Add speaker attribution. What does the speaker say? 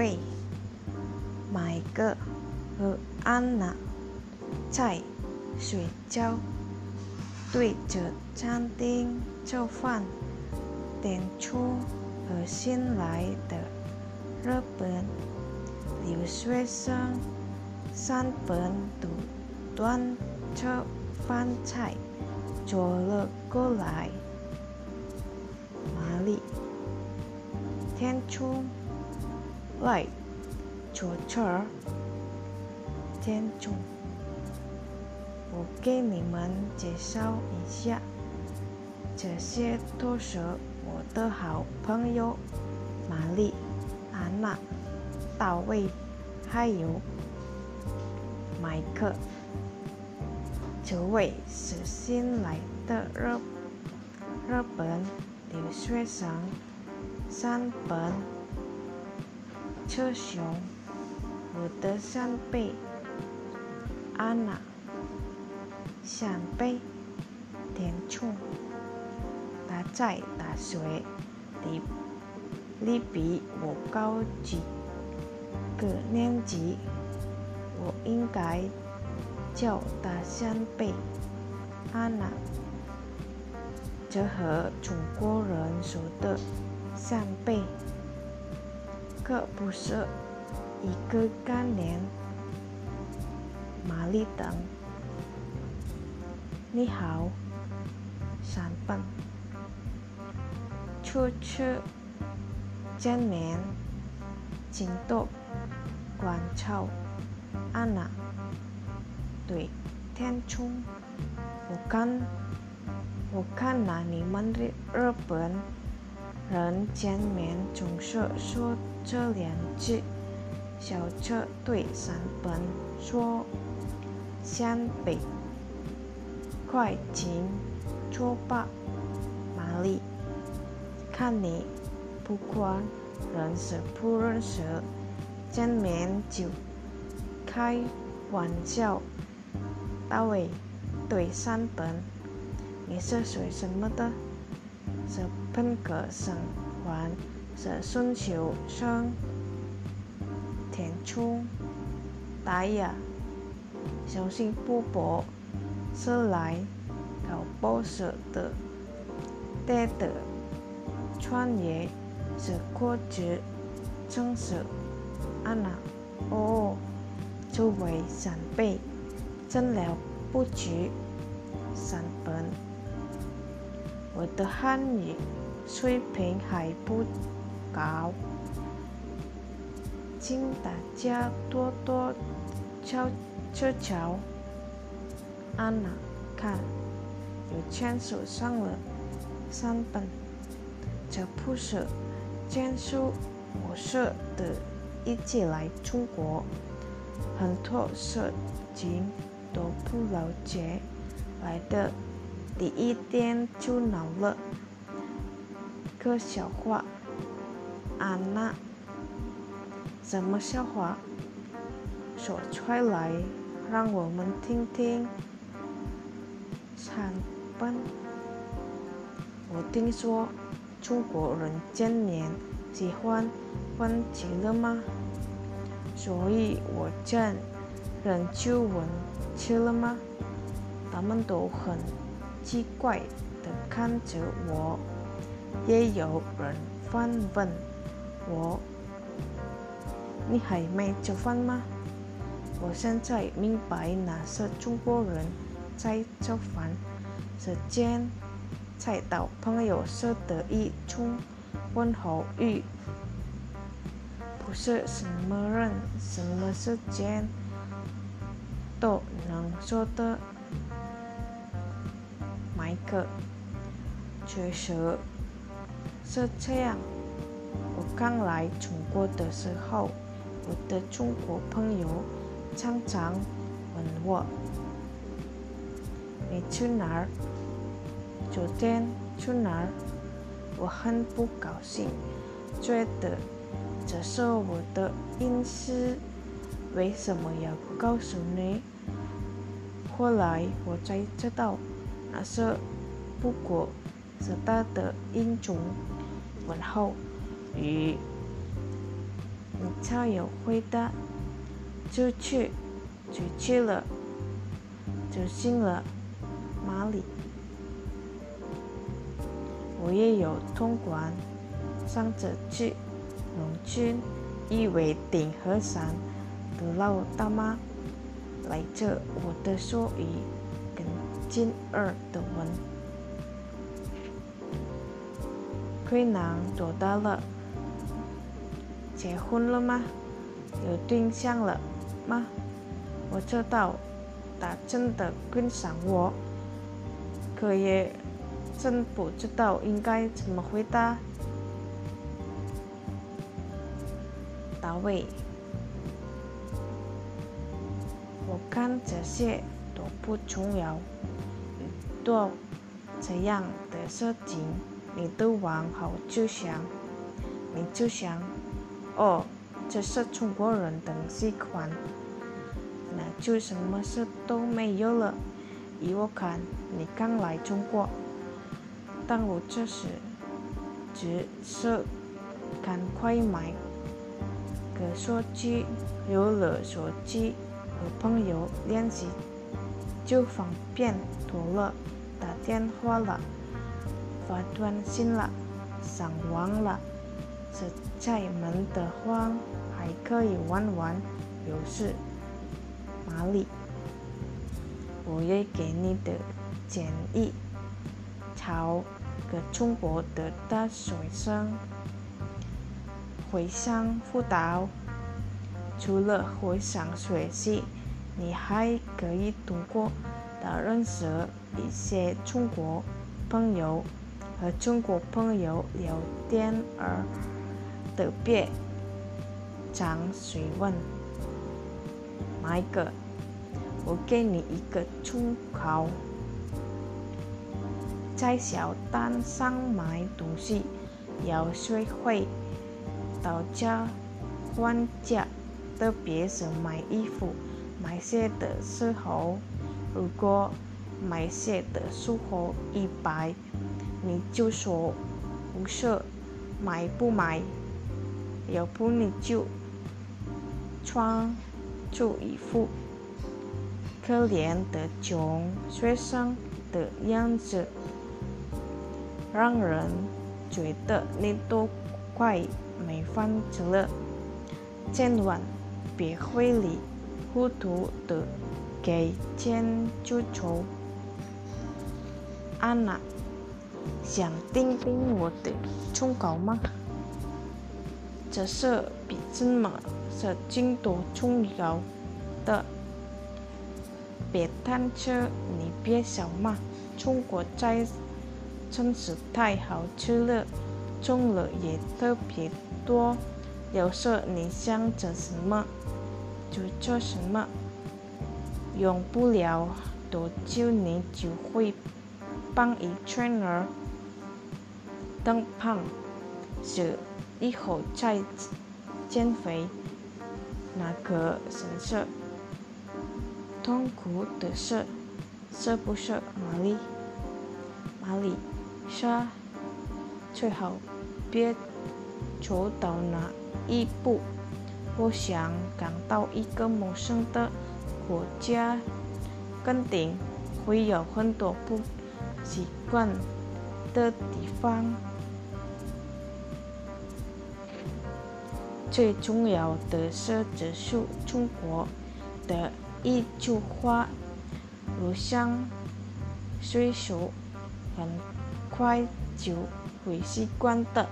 Speaker 1: 位，买个和安娜在睡觉，对着餐厅做饭。点出和新来的日本留学生三本都端着饭菜走了过来。玛丽，天初来坐这儿。天初，我给你们介绍一下，这些都是我的好朋友玛丽、安娜、大卫，还有麦克。这位是新来的日日本留学生，三本车雄，我的三倍。安娜，三倍，填充。他在大学里里比我高几个年级，我应该叫他三倍。安娜，这和中国人说的三倍可不是一个概念。玛丽等，你好，三本，初次见面，京都，关照，安娜，对，天冲，我看，我看那你们的日本人见面总是说这两句。小车对三本说。相比，快进桌吧，玛丽。看你不管认识不认识，见面就开玩笑。大卫对三本，你是学什么的？是本科生还是双修生？填充，大呀。小心波波是来考博士的，爹的穿越是过去正是安娜哦，这位三辈真了不起，三本，我的汉语水平还不高，请大家多多教。这瞧，安娜，看，有签署上了三本，这不是江苏模式的，一起来中国，很多事情都不了解，来的第一天就恼了，个笑话，安娜，什么笑话？说出来。让我们听听。三本，我听说中国人今年喜欢问起了吗？所以我见人就问吃了吗？他们都很奇怪的看着我，也有人反问我：“你还没吃饭吗？”我现在明白哪些中国人在做饭，时间菜到朋友说的一种问候语，不是什么人、什么时间都能说的。麦克，确实是这样。我刚来中国的时候，我的中国朋友。常常问我：“你去哪儿？昨天去哪儿？”我很不高兴，觉得这是我的隐私，为什么要告诉你？后来我才知道，那是不过是他的英雄问候与。你才有回答。出去，出去了，就进了马里。我也有通关，上着去农村，以为顶和山的老大妈来着我的手语跟金二的吻。困难多大了？结婚了吗？有对象了吗？我知道他真的欣赏我，可也。真不知道应该怎么回答。大卫，我看这些都不重要。遇到这样的事情，你都往好就想，你就想，哦，这是中国人的习惯，那就什么事都没有了。依我看，你刚来中国。但我这时只是赶快买个手机，有了手机和朋友联系就方便多了，打电话了，发短信了，上网了。实在闷得慌，还可以玩玩游戏。哪里？我也给你的建议。朝个中国的大学生回乡辅导，除了回乡学习，你还可以通过的认识一些中国朋友，和中国朋友聊天而特别常询问。买个，我给你一个忠告。在小摊上买东西，要学会讨价还价，特别是买衣服、买鞋的时候。如果买鞋的时候一百，你就说不是，买不买？要不你就穿出一副可怜的穷学生的样子。让人觉得你都快没饭吃了，千万别糊里糊涂的给钱就走。安娜，想听听我的忠告吗？这是比什么是更多重要的。别贪吃，你别笑嘛，中国菜。真是太好吃了，种了也特别多。有时你想着什么就做什么，用不了多久你就会胖一圈儿。等胖是以后再减肥，那个神色痛苦的事，是不是，玛丽？玛丽。是，最好别走到那一步。我想赶到一个陌生的国家，肯定会有很多不习惯的地方。最重要的是，这是中国的一句话：如像水手很。快就会习惯的。